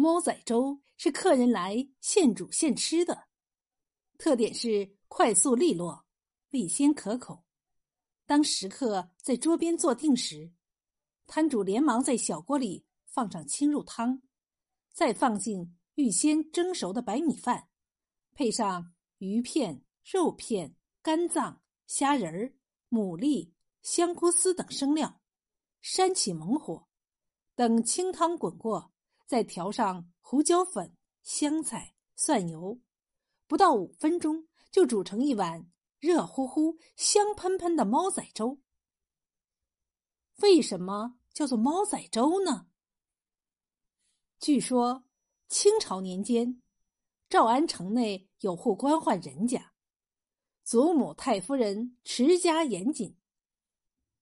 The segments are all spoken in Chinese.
猫仔粥是客人来现煮现吃的，特点是快速利落、味鲜可口。当食客在桌边坐定时，摊主连忙在小锅里放上清肉汤，再放进预先蒸熟的白米饭，配上鱼片、肉片、肝脏、虾仁、牡蛎、香菇丝等生料，扇起猛火，等清汤滚过，再调上胡椒粉、香菜、蒜油，不到五分钟就煮成一碗热乎乎、香喷喷的猫仔粥。为什么？叫做猫仔粥呢。据说清朝年间，诏安城内有户官宦人家，祖母太夫人持家严谨，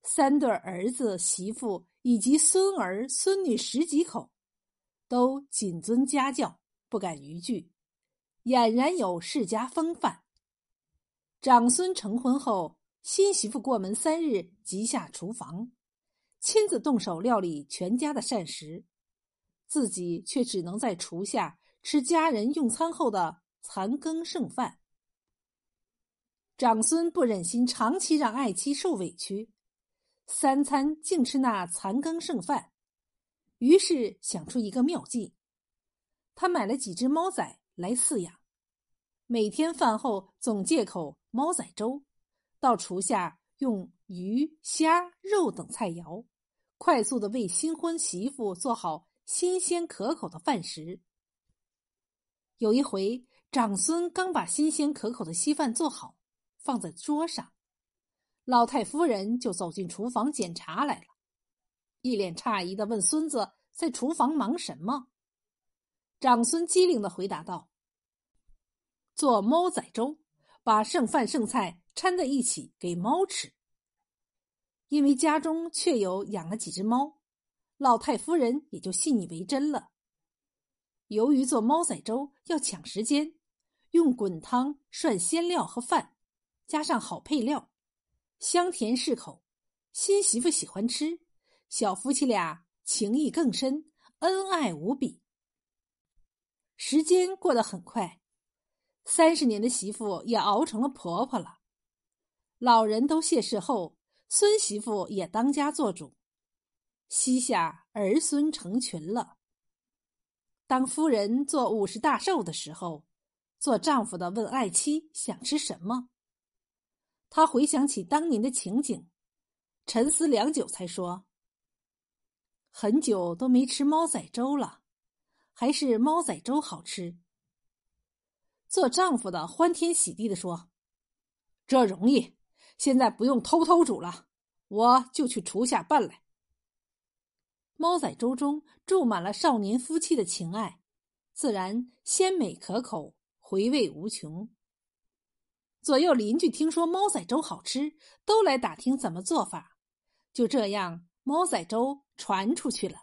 三对儿子媳妇以及孙儿孙女十几口，都谨遵家教，不敢逾矩，俨然有世家风范。长孙成婚后，新媳妇过门三日即下厨房。亲自动手料理全家的膳食，自己却只能在厨下吃家人用餐后的残羹剩饭。长孙不忍心长期让爱妻受委屈，三餐净吃那残羹剩饭，于是想出一个妙计。他买了几只猫仔来饲养，每天饭后总借口猫仔粥，到厨下用。鱼、虾、肉等菜肴，快速的为新婚媳妇做好新鲜可口的饭食。有一回，长孙刚把新鲜可口的稀饭做好，放在桌上，老太夫人就走进厨房检查来了，一脸诧异的问孙子：“在厨房忙什么？”长孙机灵的回答道：“做猫仔粥，把剩饭剩菜掺在一起给猫吃。”因为家中确有养了几只猫，老太夫人也就信以为真了。由于做猫仔粥要抢时间，用滚汤涮鲜料和饭，加上好配料，香甜适口，新媳妇喜欢吃，小夫妻俩情谊更深，恩爱无比。时间过得很快，三十年的媳妇也熬成了婆婆了。老人都谢世后。孙媳妇也当家做主，膝下儿孙成群了。当夫人做五十大寿的时候，做丈夫的问爱妻想吃什么。他回想起当年的情景，沉思良久，才说：“很久都没吃猫仔粥了，还是猫仔粥好吃。”做丈夫的欢天喜地的说：“这容易。”现在不用偷偷煮了，我就去厨下办来。猫仔粥中注满了少年夫妻的情爱，自然鲜美可口，回味无穷。左右邻居听说猫仔粥好吃，都来打听怎么做法。就这样，猫仔粥传出去了。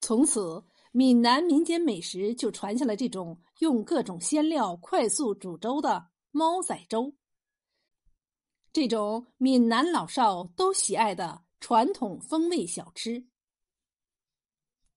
从此，闽南民间美食就传下了这种用各种鲜料快速煮粥的猫仔粥。这种闽南老少都喜爱的传统风味小吃。